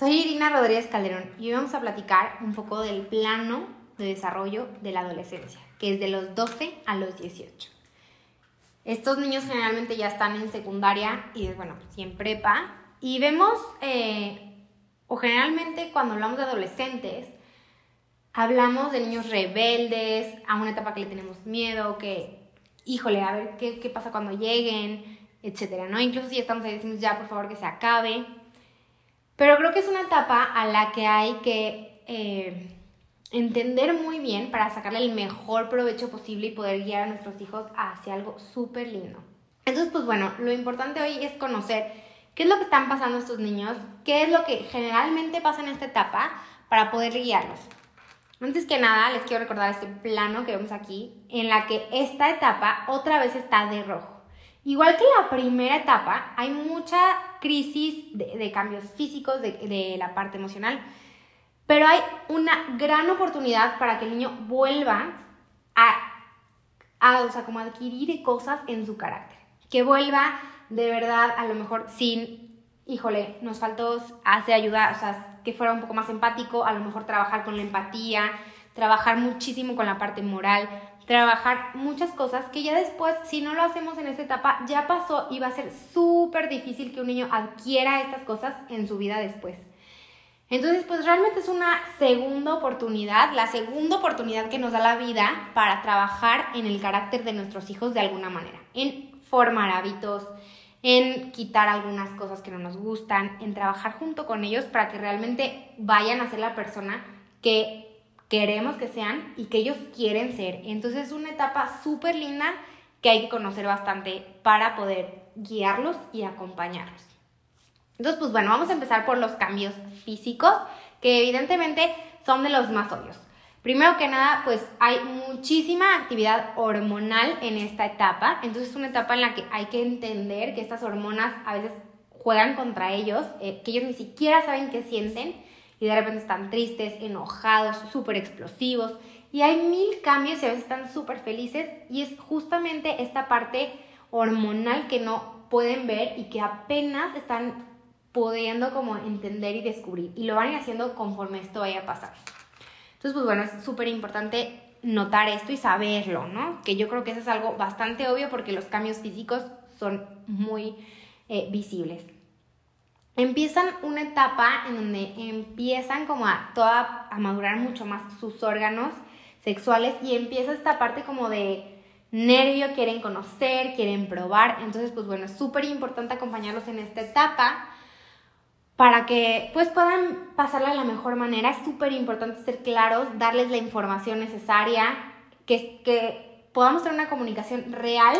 Soy Irina Rodríguez Calderón y hoy vamos a platicar un poco del plano de desarrollo de la adolescencia, que es de los 12 a los 18. Estos niños generalmente ya están en secundaria y, bueno, sí en prepa. Y vemos, eh, o generalmente cuando hablamos de adolescentes, hablamos de niños rebeldes, a una etapa que le tenemos miedo, que, híjole, a ver qué, qué pasa cuando lleguen, etcétera, ¿no? Incluso si estamos ahí decimos ya, por favor, que se acabe. Pero creo que es una etapa a la que hay que eh, entender muy bien para sacarle el mejor provecho posible y poder guiar a nuestros hijos hacia algo súper lindo. Entonces, pues bueno, lo importante hoy es conocer qué es lo que están pasando estos niños, qué es lo que generalmente pasa en esta etapa para poder guiarlos. Antes que nada, les quiero recordar este plano que vemos aquí, en la que esta etapa otra vez está de rojo. Igual que la primera etapa, hay mucha crisis de, cambios físicos, de, la parte emocional, pero hay una gran oportunidad para que el niño vuelva a, a, o sea, como adquirir cosas en su carácter. Que vuelva de verdad, a lo mejor sin, híjole, nos faltó, hace ayuda, o sea, que fuera un poco más empático, a lo mejor trabajar con la empatía, trabajar muchísimo con la parte moral, trabajar muchas cosas que ya después, si no lo hacemos en esta etapa, ya pasó y va a ser súper difícil que un niño adquiera estas cosas en su vida después. Entonces, pues realmente es una segunda oportunidad, la segunda oportunidad que nos da la vida para trabajar en el carácter de nuestros hijos de alguna manera, en formar hábitos, en quitar algunas cosas que no nos gustan, en trabajar junto con ellos para que realmente vayan a ser la persona que queremos que sean y que ellos quieren ser. Entonces es una etapa súper linda que hay que conocer bastante para poder guiarlos y acompañarlos. Entonces, pues bueno, vamos a empezar por los cambios físicos, que evidentemente son de los más obvios. Primero que nada, pues hay muchísima actividad hormonal en esta etapa. Entonces es una etapa en la que hay que entender que estas hormonas a veces juegan contra ellos, eh, que ellos ni siquiera saben qué sienten y de repente están tristes, enojados, súper explosivos. Y hay mil cambios y a veces están súper felices y es justamente esta parte hormonal que no pueden ver y que apenas están pudiendo como entender y descubrir. Y lo van haciendo conforme esto vaya a pasar. Entonces, pues bueno, es súper importante notar esto y saberlo, ¿no? Que yo creo que eso es algo bastante obvio porque los cambios físicos son muy eh, visibles empiezan una etapa en donde empiezan como a, toda, a madurar mucho más sus órganos sexuales y empieza esta parte como de nervio, quieren conocer, quieren probar. Entonces, pues bueno, es súper importante acompañarlos en esta etapa para que pues puedan pasarla de la mejor manera. Es súper importante ser claros, darles la información necesaria, que, que podamos tener una comunicación real,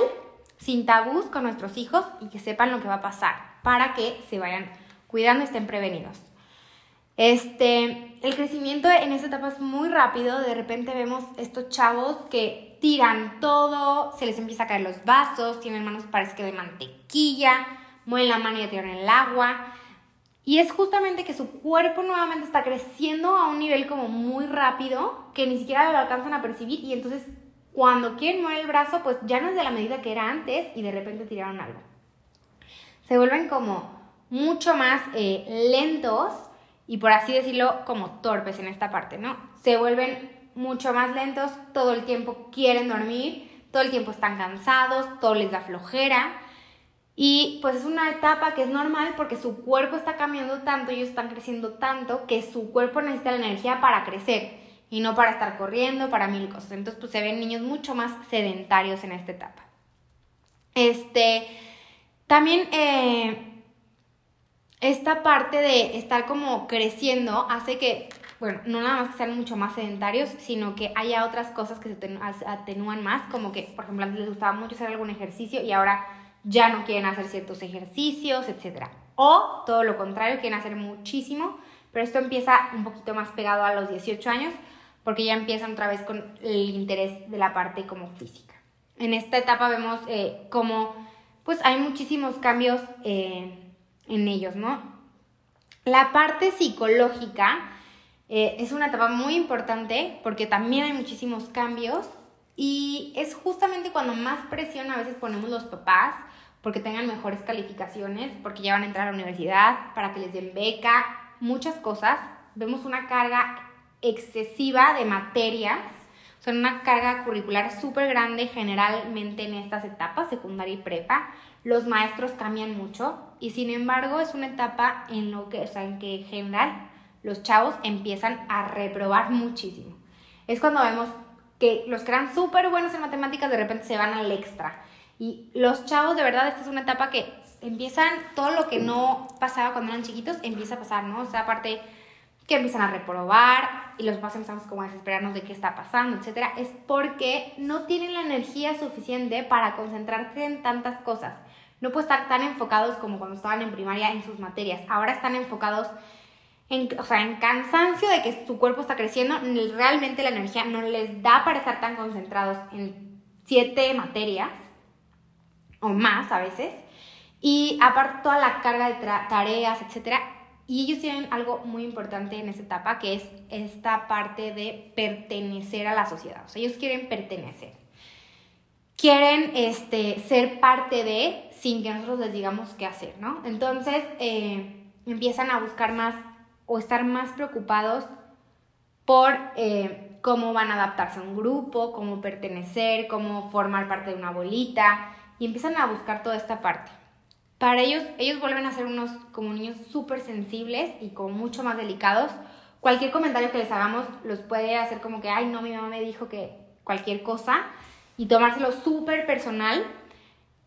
sin tabús con nuestros hijos y que sepan lo que va a pasar para que se vayan cuidando estén prevenidos. Este, el crecimiento en esta etapa es muy rápido, de repente vemos estos chavos que tiran todo, se les empieza a caer los vasos, tienen manos parece que de mantequilla, mueven la mano y tiran el agua. Y es justamente que su cuerpo nuevamente está creciendo a un nivel como muy rápido que ni siquiera lo alcanzan a percibir y entonces cuando quieren mover el brazo pues ya no es de la medida que era antes y de repente tiraron algo. Se vuelven como mucho más eh, lentos y por así decirlo como torpes en esta parte, ¿no? Se vuelven mucho más lentos, todo el tiempo quieren dormir, todo el tiempo están cansados, todo les da flojera. Y pues es una etapa que es normal porque su cuerpo está cambiando tanto, ellos están creciendo tanto, que su cuerpo necesita la energía para crecer y no para estar corriendo, para mil cosas. Entonces pues se ven niños mucho más sedentarios en esta etapa. Este, también eh, esta parte de estar como creciendo hace que, bueno, no nada más que sean mucho más sedentarios, sino que haya otras cosas que se atenúan más, como que, por ejemplo, antes les gustaba mucho hacer algún ejercicio y ahora ya no quieren hacer ciertos ejercicios, etc. O todo lo contrario, quieren hacer muchísimo, pero esto empieza un poquito más pegado a los 18 años porque ya empiezan otra vez con el interés de la parte como física. En esta etapa vemos eh, como pues hay muchísimos cambios en ellos, ¿no? La parte psicológica eh, es una etapa muy importante porque también hay muchísimos cambios y es justamente cuando más presión a veces ponemos los papás porque tengan mejores calificaciones, porque ya van a entrar a la universidad, para que les den beca, muchas cosas. Vemos una carga excesiva de materias, son una carga curricular súper grande generalmente en estas etapas, secundaria y prepa. Los maestros cambian mucho y sin embargo es una etapa en lo que, o sea, en que en general los chavos empiezan a reprobar muchísimo. Es cuando vemos que los que eran súper buenos en matemáticas de repente se van al extra. Y los chavos, de verdad, esta es una etapa que empiezan, todo lo que no pasaba cuando eran chiquitos, empieza a pasar, ¿no? O sea, aparte que empiezan a reprobar y los papás empezamos como a desesperarnos de qué está pasando, etcétera, es porque no tienen la energía suficiente para concentrarse en tantas cosas. No pueden estar tan enfocados como cuando estaban en primaria en sus materias. Ahora están enfocados en, o sea, en cansancio de que su cuerpo está creciendo, realmente la energía no les da para estar tan concentrados en siete materias o más a veces. Y aparte toda la carga de tareas, etcétera. Y ellos tienen algo muy importante en esa etapa, que es esta parte de pertenecer a la sociedad. O sea, ellos quieren pertenecer. Quieren este, ser parte de sin que nosotros les digamos qué hacer, ¿no? Entonces eh, empiezan a buscar más o estar más preocupados por eh, cómo van a adaptarse a un grupo, cómo pertenecer, cómo formar parte de una bolita y empiezan a buscar toda esta parte. Para ellos, ellos vuelven a ser unos como niños súper sensibles y como mucho más delicados. Cualquier comentario que les hagamos los puede hacer como que, ay, no, mi mamá me dijo que cualquier cosa y tomárselo súper personal.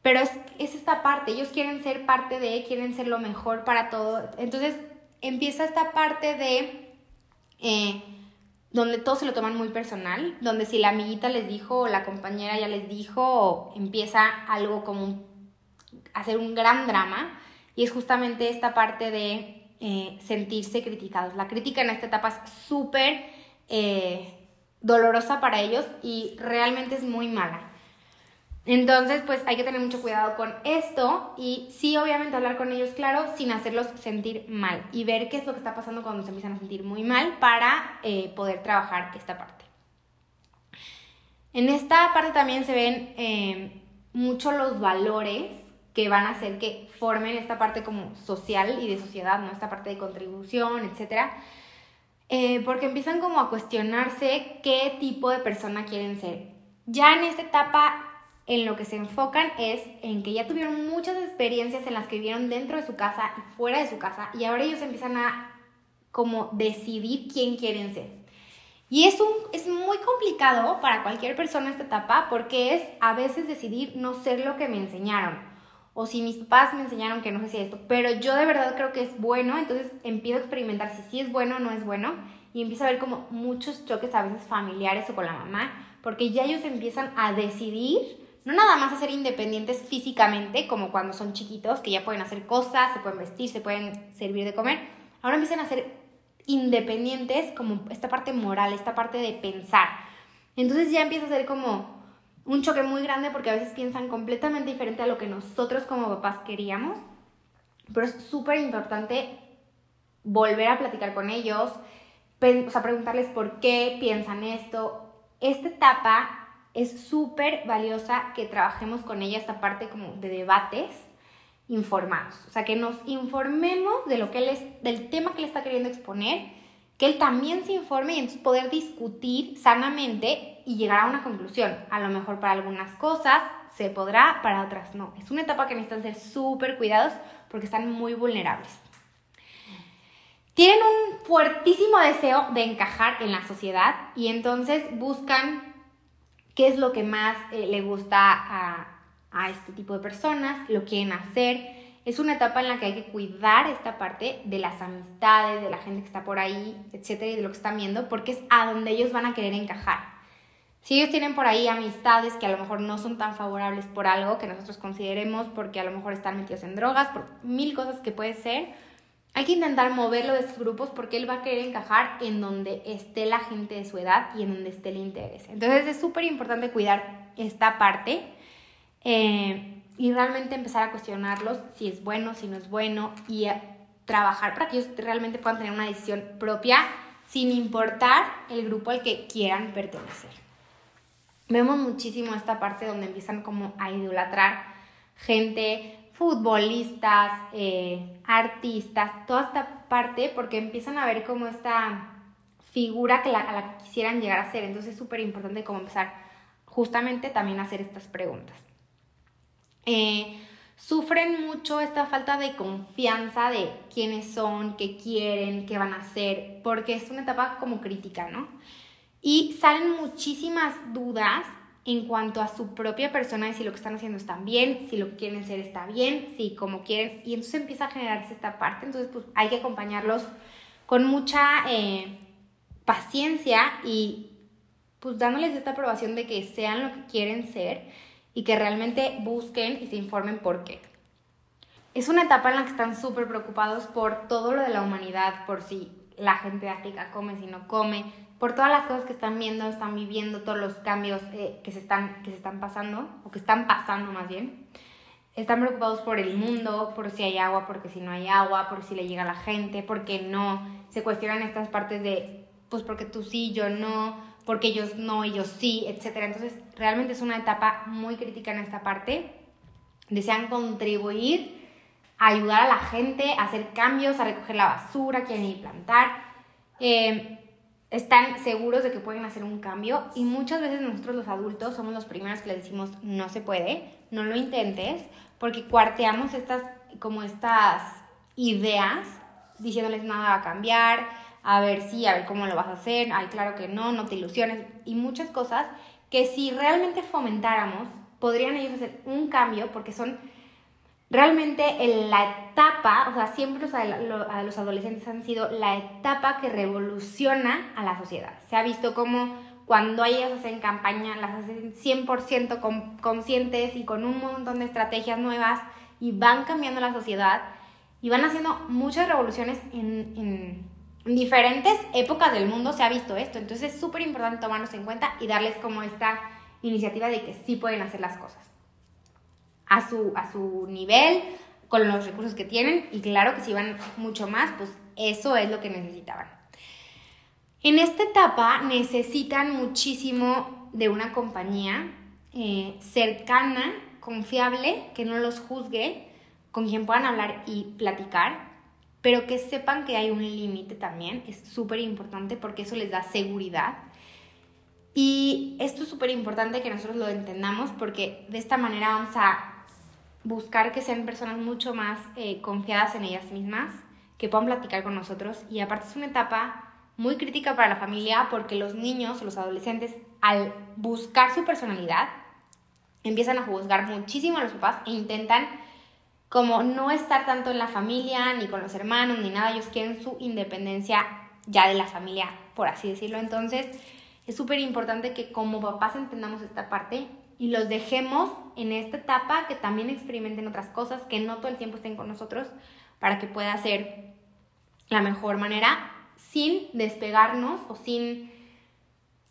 Pero es, es esta parte, ellos quieren ser parte de, quieren ser lo mejor para todo. Entonces, empieza esta parte de eh, donde todos se lo toman muy personal, donde si la amiguita les dijo o la compañera ya les dijo, empieza algo como hacer un gran drama y es justamente esta parte de eh, sentirse criticados. La crítica en esta etapa es súper eh, dolorosa para ellos y realmente es muy mala. Entonces, pues hay que tener mucho cuidado con esto y sí, obviamente hablar con ellos, claro, sin hacerlos sentir mal y ver qué es lo que está pasando cuando se empiezan a sentir muy mal para eh, poder trabajar esta parte. En esta parte también se ven eh, mucho los valores que van a hacer que formen esta parte como social y de sociedad, ¿no? Esta parte de contribución, etcétera. Eh, porque empiezan como a cuestionarse qué tipo de persona quieren ser. Ya en esta etapa en lo que se enfocan es en que ya tuvieron muchas experiencias en las que vivieron dentro de su casa y fuera de su casa y ahora ellos empiezan a como decidir quién quieren ser. Y es, un, es muy complicado para cualquier persona esta etapa porque es a veces decidir no ser lo que me enseñaron. O si mis papás me enseñaron que no sé si esto, pero yo de verdad creo que es bueno, entonces empiezo a experimentar si sí es bueno o no es bueno y empiezo a ver como muchos choques a veces familiares o con la mamá, porque ya ellos empiezan a decidir no nada más a ser independientes físicamente, como cuando son chiquitos, que ya pueden hacer cosas, se pueden vestir, se pueden servir de comer, ahora empiezan a ser independientes como esta parte moral, esta parte de pensar. Entonces ya empieza a ser como un choque muy grande porque a veces piensan completamente diferente a lo que nosotros como papás queríamos, pero es súper importante volver a platicar con ellos, o sea, preguntarles por qué piensan esto. Esta etapa es súper valiosa que trabajemos con ella esta parte como de debates informados. O sea, que nos informemos de lo que él es, del tema que él está queriendo exponer, que él también se informe y entonces poder discutir sanamente y llegar a una conclusión. A lo mejor para algunas cosas se podrá, para otras no. Es una etapa que necesitan ser súper cuidados porque están muy vulnerables. Tienen un fuertísimo deseo de encajar en la sociedad y entonces buscan qué es lo que más eh, le gusta a, a este tipo de personas, lo quieren hacer. Es una etapa en la que hay que cuidar esta parte de las amistades, de la gente que está por ahí, etcétera, y de lo que están viendo, porque es a donde ellos van a querer encajar. Si ellos tienen por ahí amistades que a lo mejor no son tan favorables por algo que nosotros consideremos, porque a lo mejor están metidos en drogas, por mil cosas que puede ser, hay que intentar moverlo de esos grupos porque él va a querer encajar en donde esté la gente de su edad y en donde esté el interés. Entonces es súper importante cuidar esta parte eh, y realmente empezar a cuestionarlos si es bueno, si no es bueno y trabajar para que ellos realmente puedan tener una decisión propia sin importar el grupo al que quieran pertenecer. Vemos muchísimo esta parte donde empiezan como a idolatrar gente futbolistas, eh, artistas, toda esta parte, porque empiezan a ver como esta figura que a la que quisieran llegar a ser. Entonces es súper importante como empezar justamente también a hacer estas preguntas. Eh, sufren mucho esta falta de confianza de quiénes son, qué quieren, qué van a hacer, porque es una etapa como crítica, ¿no? Y salen muchísimas dudas en cuanto a su propia persona y si lo que están haciendo está bien, si lo que quieren ser está bien, si como quieren, y entonces empieza a generarse esta parte, entonces pues hay que acompañarlos con mucha eh, paciencia y pues dándoles esta aprobación de que sean lo que quieren ser y que realmente busquen y se informen por qué. Es una etapa en la que están súper preocupados por todo lo de la humanidad, por si la gente de África come, si no come, por todas las cosas que están viendo, están viviendo, todos los cambios eh, que, se están, que se están pasando, o que están pasando más bien. Están preocupados por el mundo, por si hay agua, porque si no hay agua, por si le llega a la gente, porque no. Se cuestionan estas partes de, pues porque tú sí, yo no, porque ellos no, ellos sí, etc. Entonces, realmente es una etapa muy crítica en esta parte. Desean contribuir a ayudar a la gente a hacer cambios, a recoger la basura, quieren ir plantar. Eh, están seguros de que pueden hacer un cambio y muchas veces nosotros los adultos somos los primeros que les decimos no se puede, no lo intentes, porque cuarteamos estas como estas ideas diciéndoles nada va a cambiar, a ver si, a ver cómo lo vas a hacer, ay claro que no, no te ilusiones y muchas cosas que si realmente fomentáramos podrían ellos hacer un cambio porque son realmente en la etapa, o sea, siempre los, los adolescentes han sido la etapa que revoluciona a la sociedad. Se ha visto como cuando ellos hacen campaña, las hacen 100% conscientes y con un montón de estrategias nuevas y van cambiando la sociedad y van haciendo muchas revoluciones en, en diferentes épocas del mundo se ha visto esto. Entonces es súper importante tomarnos en cuenta y darles como esta iniciativa de que sí pueden hacer las cosas a su, a su nivel, con los recursos que tienen y claro que si van mucho más, pues eso es lo que necesitaban. En esta etapa necesitan muchísimo de una compañía eh, cercana, confiable, que no los juzgue, con quien puedan hablar y platicar, pero que sepan que hay un límite también, es súper importante porque eso les da seguridad. Y esto es súper importante que nosotros lo entendamos porque de esta manera vamos a buscar que sean personas mucho más eh, confiadas en ellas mismas, que puedan platicar con nosotros. Y aparte es una etapa muy crítica para la familia porque los niños, los adolescentes, al buscar su personalidad, empiezan a juzgar muchísimo a los papás e intentan como no estar tanto en la familia, ni con los hermanos, ni nada. Ellos quieren su independencia ya de la familia, por así decirlo. Entonces, es súper importante que como papás entendamos esta parte y los dejemos en esta etapa que también experimenten otras cosas, que no todo el tiempo estén con nosotros para que pueda ser la mejor manera sin despegarnos o sin,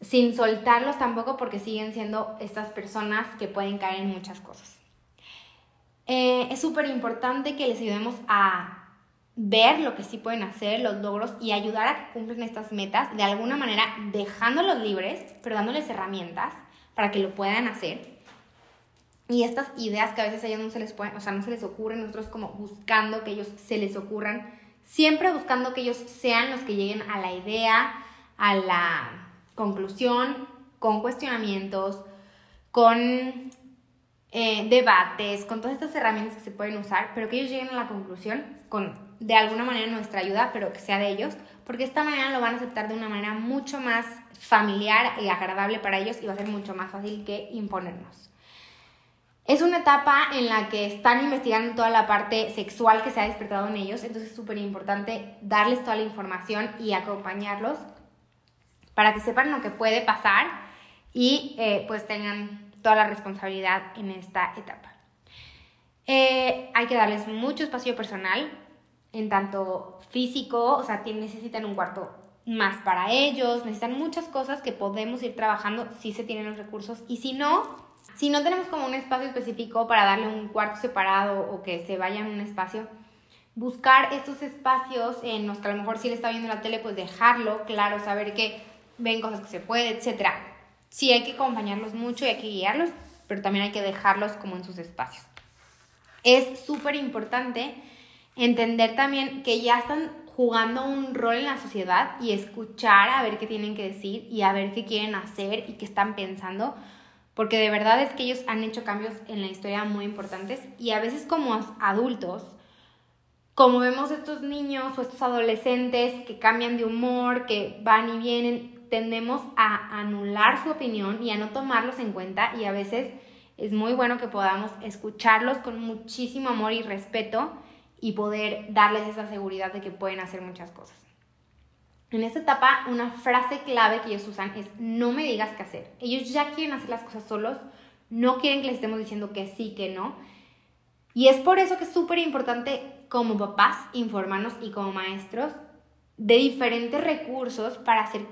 sin soltarlos tampoco porque siguen siendo estas personas que pueden caer en muchas cosas. Eh, es súper importante que les ayudemos a ver lo que sí pueden hacer, los logros y ayudar a que cumplan estas metas de alguna manera dejándolos libres, pero dándoles herramientas para que lo puedan hacer. Y estas ideas que a veces a ellos no se les pueden, o sea, no se les ocurren, nosotros como buscando que ellos se les ocurran, siempre buscando que ellos sean los que lleguen a la idea, a la conclusión, con cuestionamientos, con eh, debates, con todas estas herramientas que se pueden usar, pero que ellos lleguen a la conclusión con de alguna manera nuestra ayuda, pero que sea de ellos, porque esta manera lo van a aceptar de una manera mucho más familiar y agradable para ellos y va a ser mucho más fácil que imponernos. Es una etapa en la que están investigando toda la parte sexual que se ha despertado en ellos, entonces es súper importante darles toda la información y acompañarlos para que sepan lo que puede pasar y eh, pues tengan toda la responsabilidad en esta etapa. Eh, hay que darles mucho espacio personal, en tanto físico, o sea, necesitan un cuarto más para ellos, necesitan muchas cosas que podemos ir trabajando si se tienen los recursos y si no, si no tenemos como un espacio específico para darle un cuarto separado o que se vaya en un espacio, buscar estos espacios en los que a lo mejor si le está viendo la tele, pues dejarlo, claro, saber que ven cosas que se puede, etc. Sí hay que acompañarlos mucho y hay que guiarlos, pero también hay que dejarlos como en sus espacios. Es súper importante entender también que ya están jugando un rol en la sociedad y escuchar a ver qué tienen que decir y a ver qué quieren hacer y qué están pensando, porque de verdad es que ellos han hecho cambios en la historia muy importantes y a veces como adultos, como vemos estos niños o estos adolescentes que cambian de humor, que van y vienen, tendemos a anular su opinión y a no tomarlos en cuenta y a veces es muy bueno que podamos escucharlos con muchísimo amor y respeto y poder darles esa seguridad de que pueden hacer muchas cosas. En esta etapa, una frase clave que ellos usan es no me digas qué hacer. Ellos ya quieren hacer las cosas solos, no quieren que les estemos diciendo que sí, que no. Y es por eso que es súper importante como papás informarnos y como maestros de diferentes recursos para hacer,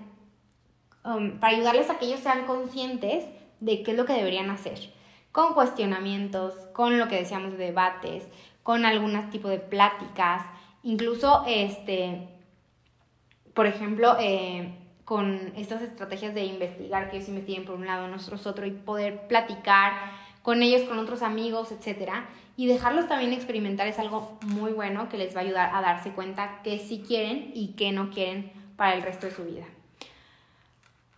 um, para ayudarles a que ellos sean conscientes de qué es lo que deberían hacer. Con cuestionamientos, con lo que decíamos de debates, con algún tipo de pláticas, incluso, este, por ejemplo, eh, con estas estrategias de investigar, que ellos investiguen por un lado, nosotros otro, y poder platicar con ellos, con otros amigos, etcétera, y dejarlos también experimentar es algo muy bueno que les va a ayudar a darse cuenta que sí quieren y que no quieren para el resto de su vida.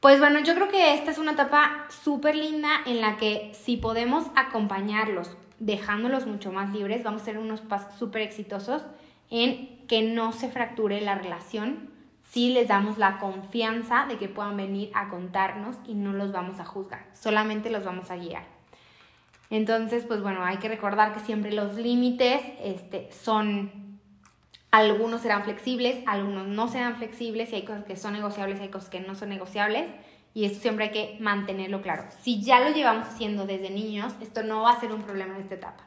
Pues bueno, yo creo que esta es una etapa súper linda en la que si podemos acompañarlos dejándolos mucho más libres, vamos a ser unos pasos súper exitosos en que no se fracture la relación si les damos la confianza de que puedan venir a contarnos y no los vamos a juzgar, solamente los vamos a guiar. Entonces, pues bueno, hay que recordar que siempre los límites este, son, algunos serán flexibles, algunos no serán flexibles, y hay cosas que son negociables, hay cosas que no son negociables. Y esto siempre hay que mantenerlo claro. Si ya lo llevamos haciendo desde niños, esto no va a ser un problema en esta etapa.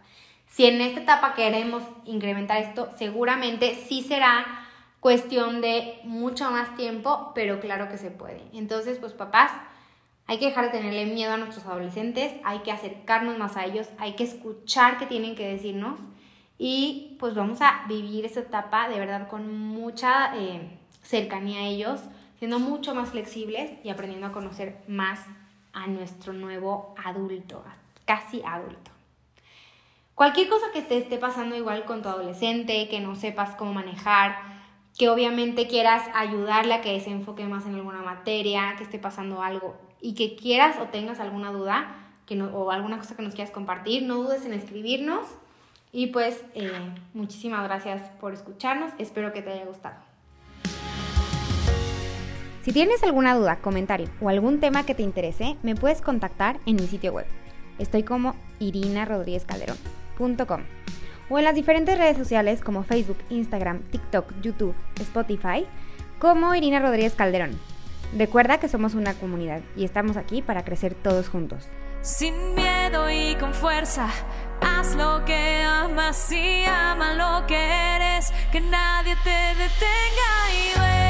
Si en esta etapa queremos incrementar esto, seguramente sí será cuestión de mucho más tiempo, pero claro que se puede. Entonces, pues papás, hay que dejar de tenerle miedo a nuestros adolescentes, hay que acercarnos más a ellos, hay que escuchar qué tienen que decirnos y pues vamos a vivir esta etapa de verdad con mucha eh, cercanía a ellos, siendo mucho más flexibles y aprendiendo a conocer más a nuestro nuevo adulto, casi adulto. Cualquier cosa que te esté pasando igual con tu adolescente, que no sepas cómo manejar, que obviamente quieras ayudarle a que se enfoque más en alguna materia, que esté pasando algo y que quieras o tengas alguna duda que o alguna cosa que nos quieras compartir, no dudes en escribirnos. Y pues eh, muchísimas gracias por escucharnos, espero que te haya gustado. Si tienes alguna duda, comentario o algún tema que te interese, me puedes contactar en mi sitio web. Estoy como irinarodríguezcalderón.com o en las diferentes redes sociales como Facebook, Instagram, TikTok, YouTube, Spotify, como Irina Rodríguez Calderón. Recuerda que somos una comunidad y estamos aquí para crecer todos juntos. Sin miedo y con fuerza, haz lo que amas y ama lo que eres, que nadie te detenga y